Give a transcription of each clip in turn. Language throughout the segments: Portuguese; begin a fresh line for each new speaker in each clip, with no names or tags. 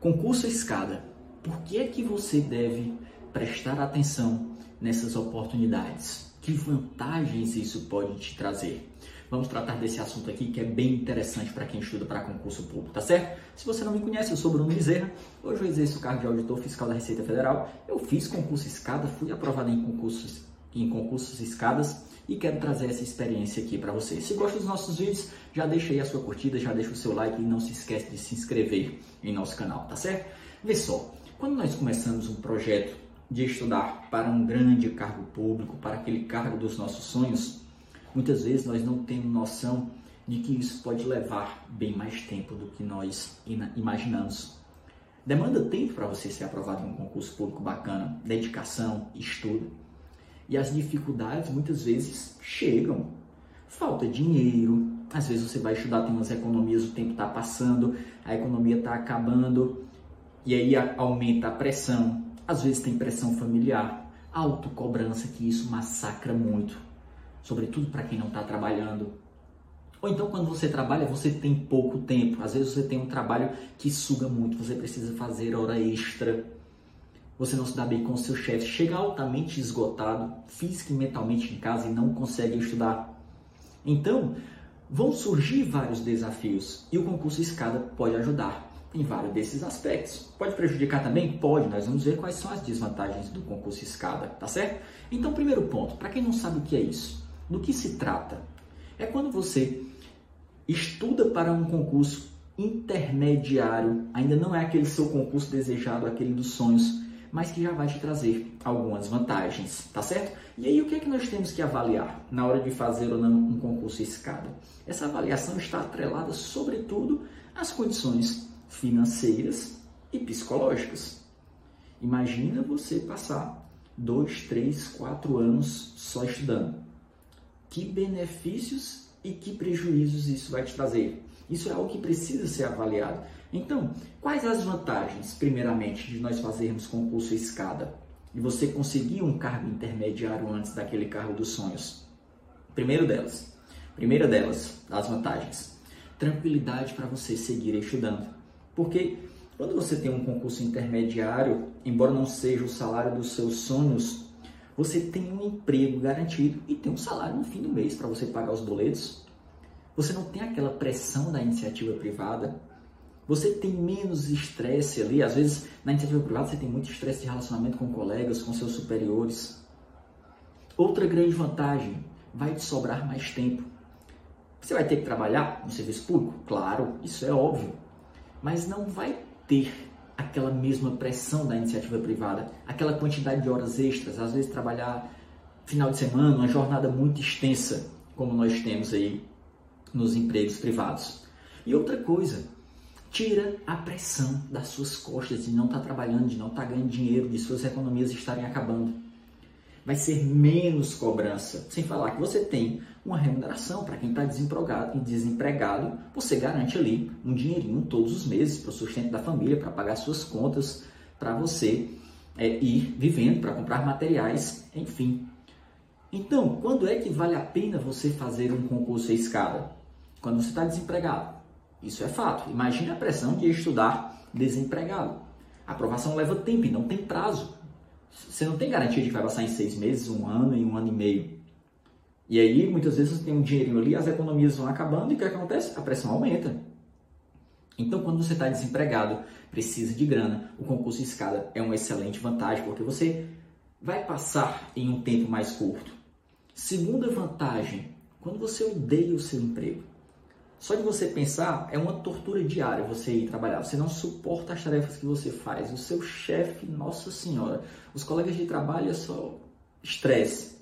Concurso escada. Por que é que você deve prestar atenção nessas oportunidades? Que vantagens isso pode te trazer? Vamos tratar desse assunto aqui que é bem interessante para quem estuda para concurso público, tá certo? Se você não me conhece, eu sou Bruno Bezerra. Hoje eu exerço o cargo de auditor fiscal da Receita Federal. Eu fiz concurso escada, fui aprovado em concursos em concursos escadas e quero trazer essa experiência aqui para você. Se gosta dos nossos vídeos, já deixa aí a sua curtida, já deixa o seu like e não se esquece de se inscrever em nosso canal, tá certo? Vê só, quando nós começamos um projeto de estudar para um grande cargo público, para aquele cargo dos nossos sonhos, muitas vezes nós não temos noção de que isso pode levar bem mais tempo do que nós imaginamos. Demanda tempo para você ser aprovado em um concurso público bacana, dedicação, estudo. E as dificuldades muitas vezes chegam. Falta dinheiro, às vezes você vai estudar, tem umas economias, o tempo está passando, a economia está acabando, e aí aumenta a pressão. Às vezes tem pressão familiar, autocobrança, que isso massacra muito, sobretudo para quem não está trabalhando. Ou então, quando você trabalha, você tem pouco tempo. Às vezes você tem um trabalho que suga muito, você precisa fazer hora extra você não se dá bem com o seu chefe, chega altamente esgotado, física e mentalmente em casa e não consegue estudar. Então, vão surgir vários desafios e o concurso escada pode ajudar em vários desses aspectos. Pode prejudicar também? Pode, nós vamos ver quais são as desvantagens do concurso escada, tá certo? Então, primeiro ponto, para quem não sabe o que é isso, do que se trata? É quando você estuda para um concurso intermediário, ainda não é aquele seu concurso desejado, aquele dos sonhos, mas que já vai te trazer algumas vantagens, tá certo? E aí o que é que nós temos que avaliar na hora de fazer ou não um concurso escada? Essa avaliação está atrelada sobretudo às condições financeiras e psicológicas. Imagina você passar dois, três, quatro anos só estudando. Que benefícios e que prejuízos isso vai te trazer? Isso é algo que precisa ser avaliado. Então, quais as vantagens, primeiramente, de nós fazermos concurso escada? De você conseguir um cargo intermediário antes daquele cargo dos sonhos? Primeiro delas, primeira delas, as vantagens, tranquilidade para você seguir estudando. Porque quando você tem um concurso intermediário, embora não seja o salário dos seus sonhos, você tem um emprego garantido e tem um salário no fim do mês para você pagar os boletos. Você não tem aquela pressão da iniciativa privada. Você tem menos estresse ali. Às vezes, na iniciativa privada, você tem muito estresse de relacionamento com colegas, com seus superiores. Outra grande vantagem, vai te sobrar mais tempo. Você vai ter que trabalhar no serviço público? Claro, isso é óbvio. Mas não vai ter aquela mesma pressão da iniciativa privada, aquela quantidade de horas extras, às vezes trabalhar final de semana, uma jornada muito extensa, como nós temos aí nos empregos privados. E outra coisa, tira a pressão das suas costas de não estar tá trabalhando, de não estar tá ganhando dinheiro, de suas economias estarem acabando. Vai ser menos cobrança. Sem falar que você tem uma remuneração para quem está desempregado desempregado, você garante ali um dinheirinho todos os meses para o sustento da família, para pagar suas contas, para você é, ir vivendo, para comprar materiais, enfim. Então, quando é que vale a pena você fazer um concurso à escada? Quando você está desempregado. Isso é fato. Imagine a pressão de estudar desempregado. A aprovação leva tempo e não tem prazo. Você não tem garantia de que vai passar em seis meses, um ano e um ano e meio. E aí, muitas vezes, você tem um dinheirinho ali, as economias vão acabando e o que acontece? A pressão aumenta. Então, quando você está desempregado, precisa de grana, o concurso escada é uma excelente vantagem, porque você vai passar em um tempo mais curto. Segunda vantagem, quando você odeia o seu emprego. Só de você pensar é uma tortura diária você ir trabalhar. Você não suporta as tarefas que você faz. O seu chefe, nossa senhora, os colegas de trabalho é só estresse.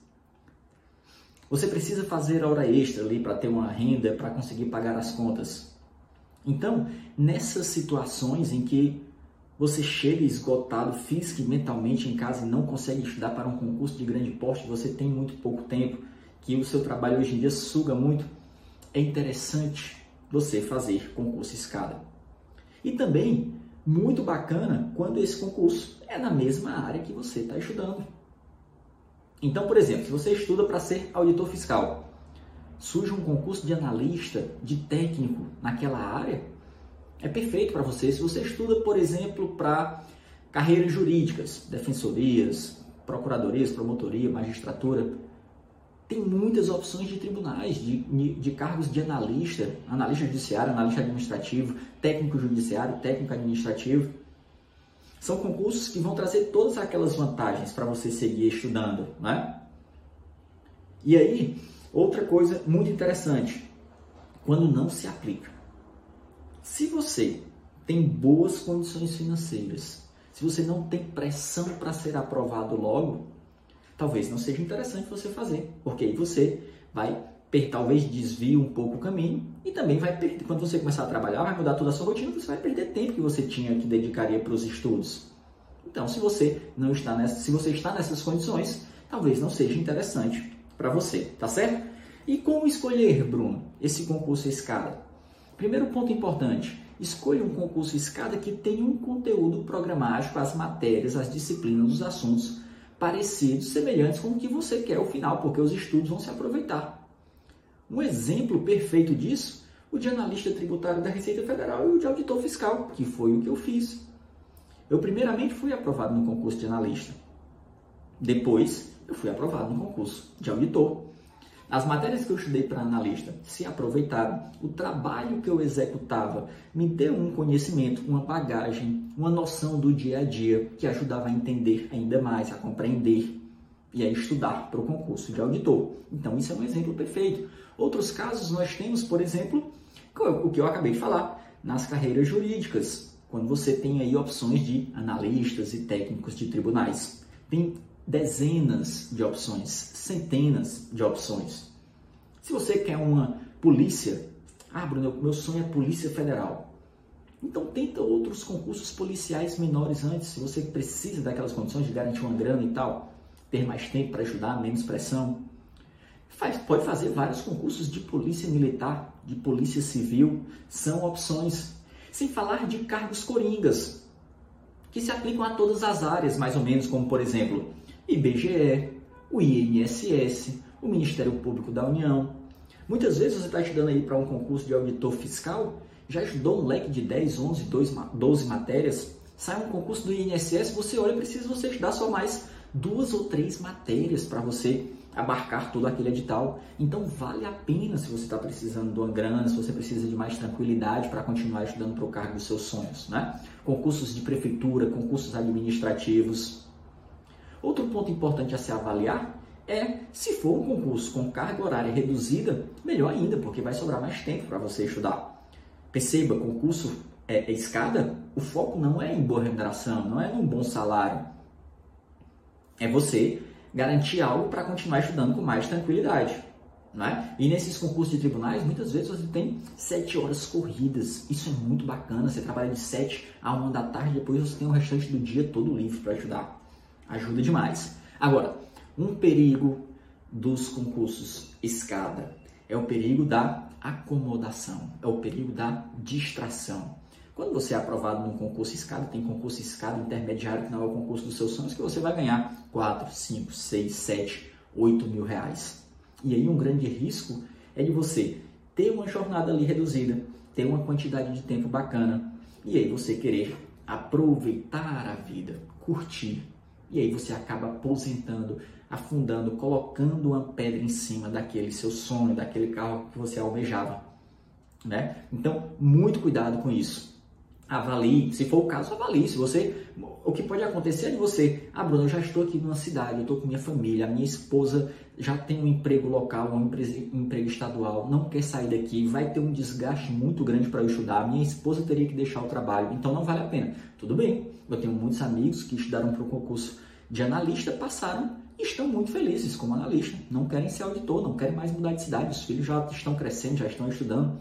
Você precisa fazer hora extra ali para ter uma renda, para conseguir pagar as contas. Então, nessas situações em que você chega esgotado física e mentalmente em casa e não consegue estudar para um concurso de grande porte, você tem muito pouco tempo, que o seu trabalho hoje em dia suga muito, é interessante você fazer concurso escada. E também muito bacana quando esse concurso é na mesma área que você está estudando. Então, por exemplo, se você estuda para ser auditor fiscal, surge um concurso de analista, de técnico naquela área, É perfeito para você se você estuda, por exemplo, para carreiras jurídicas, defensorias, procuradorias, promotoria, magistratura. Tem muitas opções de tribunais, de, de cargos de analista, analista judiciário, analista administrativo, técnico judiciário, técnico administrativo. São concursos que vão trazer todas aquelas vantagens para você seguir estudando, né? E aí, outra coisa muito interessante, quando não se aplica. Se você tem boas condições financeiras, se você não tem pressão para ser aprovado logo, talvez não seja interessante você fazer, porque aí você vai talvez desvie um pouco o caminho e também vai perder, quando você começar a trabalhar, vai mudar toda a sua rotina, você vai perder tempo que você tinha que dedicaria para os estudos. Então, se você não está nessa, se você está nessas condições, talvez não seja interessante para você, tá certo? E como escolher, Bruno, esse concurso escada? Primeiro ponto importante, escolha um concurso escada que tenha um conteúdo programático, as matérias, as disciplinas, os assuntos parecidos, semelhantes com o que você quer ao final, porque os estudos vão se aproveitar. Um exemplo perfeito disso, o de analista tributário da Receita Federal e o de auditor fiscal, que foi o que eu fiz. Eu primeiramente fui aprovado no concurso de analista. Depois, eu fui aprovado no concurso de auditor. As matérias que eu estudei para analista se aproveitaram. O trabalho que eu executava me deu um conhecimento, uma bagagem, uma noção do dia a dia que ajudava a entender ainda mais, a compreender e a estudar para o concurso de auditor. Então, isso é um exemplo perfeito. Outros casos nós temos, por exemplo, o que eu acabei de falar, nas carreiras jurídicas, quando você tem aí opções de analistas e técnicos de tribunais. Tem dezenas de opções, centenas de opções. Se você quer uma polícia, ah, Bruno, meu sonho é Polícia Federal. Então tenta outros concursos policiais menores antes, se você precisa daquelas condições de garantir uma grana e tal, ter mais tempo para ajudar, menos pressão. Faz, pode fazer vários concursos de polícia militar, de polícia civil, são opções. Sem falar de cargos coringas, que se aplicam a todas as áreas, mais ou menos, como por exemplo, IBGE, o INSS, o Ministério Público da União. Muitas vezes você está estudando aí para um concurso de auditor fiscal, já estudou um leque de 10, 11, 12 matérias, sai um concurso do INSS, você olha e precisa você estudar só mais duas ou três matérias para você abarcar todo aquele edital. Então vale a pena se você está precisando de uma grana, se você precisa de mais tranquilidade para continuar estudando para o cargo dos seus sonhos. Né? Concursos de prefeitura, concursos administrativos, Outro ponto importante a se avaliar é se for um concurso com carga horária reduzida, melhor ainda, porque vai sobrar mais tempo para você estudar. Perceba, concurso é, é escada, o foco não é em boa remuneração, não é num bom salário. É você garantir algo para continuar estudando com mais tranquilidade. Né? E nesses concursos de tribunais, muitas vezes você tem sete horas corridas. Isso é muito bacana. Você trabalha de sete a uma da tarde, depois você tem o restante do dia todo livre para estudar. Ajuda demais. Agora, um perigo dos concursos escada é o perigo da acomodação, é o perigo da distração. Quando você é aprovado num concurso escada, tem concurso escada intermediário, que não é o concurso dos seus sonhos, que você vai ganhar 4, 5, 6, 7, 8 mil reais. E aí um grande risco é de você ter uma jornada ali reduzida, ter uma quantidade de tempo bacana, e aí você querer aproveitar a vida, curtir, e aí você acaba aposentando, afundando, colocando uma pedra em cima daquele seu sonho, daquele carro que você almejava. Né? Então, muito cuidado com isso. Avalie, se for o caso, avalie. Se você, o que pode acontecer é de você, ah, Bruno, eu já estou aqui numa cidade, eu estou com minha família, a minha esposa já tem um emprego local, um emprego estadual, não quer sair daqui, vai ter um desgaste muito grande para eu estudar, minha esposa teria que deixar o trabalho, então não vale a pena. Tudo bem, eu tenho muitos amigos que estudaram para o concurso de analista, passaram e estão muito felizes como analista, não querem ser auditor, não querem mais mudar de cidade, os filhos já estão crescendo, já estão estudando.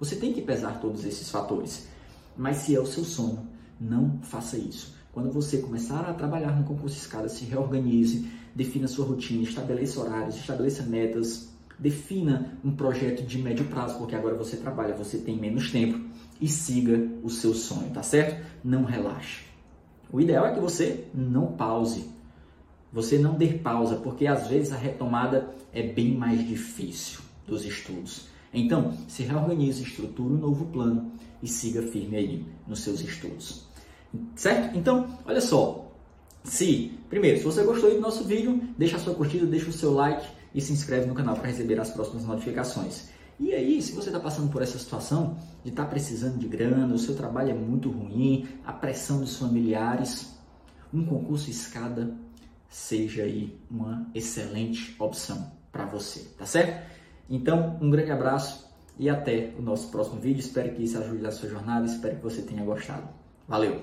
Você tem que pesar todos esses fatores. Mas se é o seu sonho, não faça isso. Quando você começar a trabalhar no concurso escada, se reorganize, defina sua rotina, estabeleça horários, estabeleça metas, defina um projeto de médio prazo, porque agora você trabalha, você tem menos tempo e siga o seu sonho, tá certo? Não relaxe. O ideal é que você não pause. Você não dê pausa, porque às vezes a retomada é bem mais difícil dos estudos. Então, se reorganize, estruture um novo plano e siga firme aí nos seus estudos. Certo? Então, olha só. Se, primeiro, se você gostou do nosso vídeo, deixa a sua curtida, deixa o seu like e se inscreve no canal para receber as próximas notificações. E aí, se você está passando por essa situação de estar tá precisando de grana, o seu trabalho é muito ruim, a pressão dos familiares, um concurso escada seja aí uma excelente opção para você, tá certo? Então, um grande abraço e até o nosso próximo vídeo. Espero que isso ajude na sua jornada, espero que você tenha gostado. Valeu!